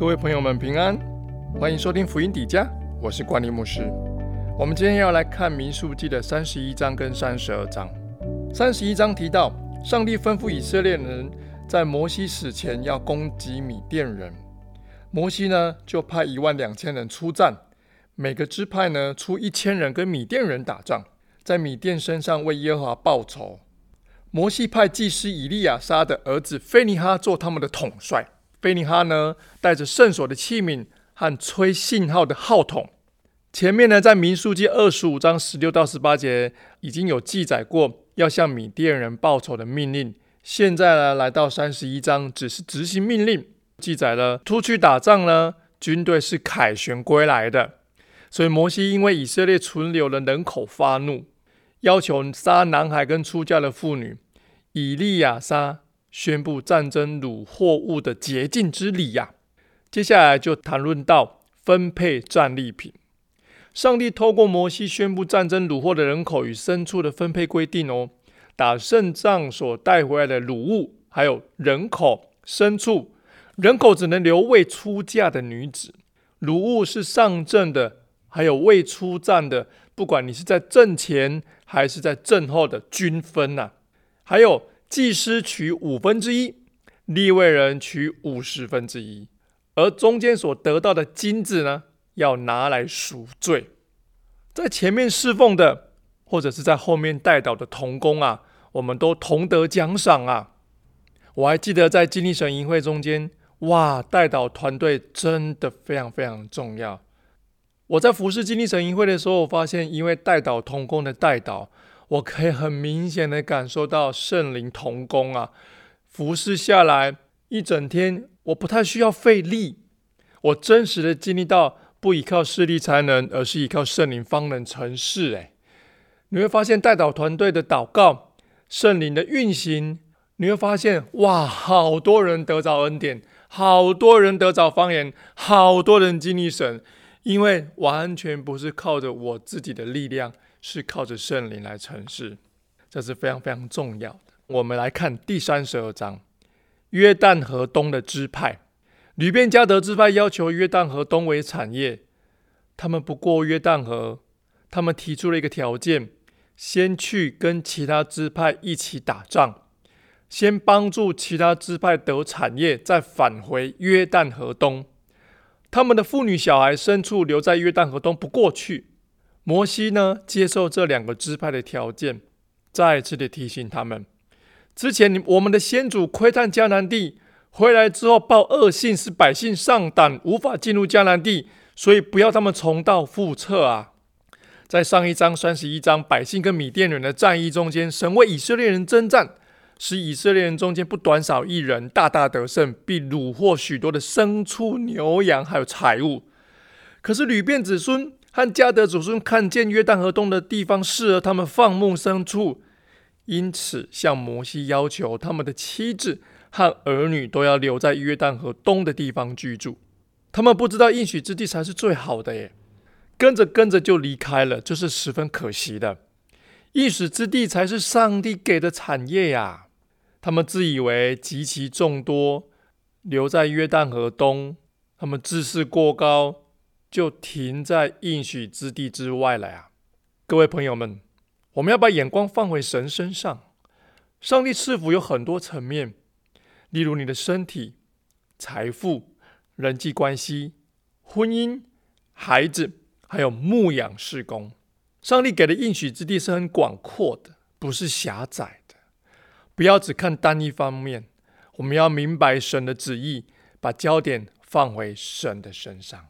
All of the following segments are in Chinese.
各位朋友们平安，欢迎收听福音底家，我是关立牧师。我们今天要来看民数记的三十一章跟三十二章。三十一章提到，上帝吩咐以色列人在摩西死前要攻击米甸人，摩西呢就派一万两千人出战，每个支派呢出一千人跟米甸人打仗，在米甸身上为耶和华报仇。摩西派祭司以利亚撒的儿子菲尼哈做他们的统帅。菲尼哈呢，带着圣所的器皿和吹信号的号筒。前面呢，在民数记二十五章十六到十八节已经有记载过要向米甸人报仇的命令。现在呢，来到三十一章，只是执行命令，记载了出去打仗呢，军队是凯旋归来的。所以摩西因为以色列存留的人口发怒。要求杀男孩跟出嫁的妇女，以利亚撒宣布战争掳货物的洁净之礼呀。接下来就谈论到分配战利品。上帝透过摩西宣布战争掳获的人口与牲畜的分配规定哦。打胜仗所带回来的掳物，还有人口、牲畜，人口只能留未出嫁的女子，掳物是上阵的，还有未出战的。不管你是在阵前还是在阵后的均分呐，还有祭司取五分之一，立位人取五十分之一，而中间所得到的金子呢，要拿来赎罪。在前面侍奉的，或者是在后面带导的童工啊，我们都同得奖赏啊。我还记得在金立神营会中间，哇，带导团队真的非常非常重要。我在服侍经历神营会的时候，我发现因为带导同工的带导，我可以很明显的感受到圣灵同工啊，服侍下来一整天，我不太需要费力，我真实的经历到不依靠势力才能，而是依靠圣灵方能成事。诶，你会发现带导团队的祷告，圣灵的运行，你会发现哇，好多人得着恩典，好多人得着方言，好多人经历神。因为完全不是靠着我自己的力量，是靠着圣灵来成事，这是非常非常重要的。我们来看第三十二章，约旦河东的支派，吕便加德支派要求约旦河东为产业，他们不过约旦河，他们提出了一个条件：先去跟其他支派一起打仗，先帮助其他支派得产业，再返回约旦河东。他们的妇女、小孩、牲畜留在约旦河东不过去。摩西呢，接受这两个支派的条件，再次的提醒他们：之前我们的先祖窥探迦南地，回来之后报恶信，使百姓上胆，无法进入迦南地，所以不要他们重蹈覆辙啊！在上一章三十一章，百姓跟米甸人的战役中间，神为以色列人征战。使以色列人中间不短少一人，大大得胜，并虏获许多的牲畜、牛羊，还有财物。可是吕便子孙和迦德子孙看见约旦河东的地方适合他们放牧牲畜，因此向摩西要求他们的妻子和儿女都要留在约旦河东的地方居住。他们不知道应许之地才是最好的耶，跟着跟着就离开了，这是十分可惜的。应许之地才是上帝给的产业呀。他们自以为极其众多，留在约旦河东，他们自视过高，就停在应许之地之外了呀！各位朋友们，我们要把眼光放回神身上。上帝赐福有很多层面，例如你的身体、财富、人际关系、婚姻、孩子，还有牧养事工。上帝给的应许之地是很广阔的，不是狭窄。不要只看单一方面，我们要明白神的旨意，把焦点放回神的身上。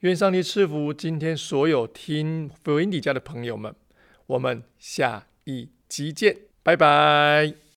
愿上帝赐福今天所有听福音底家的朋友们。我们下一集见，拜拜。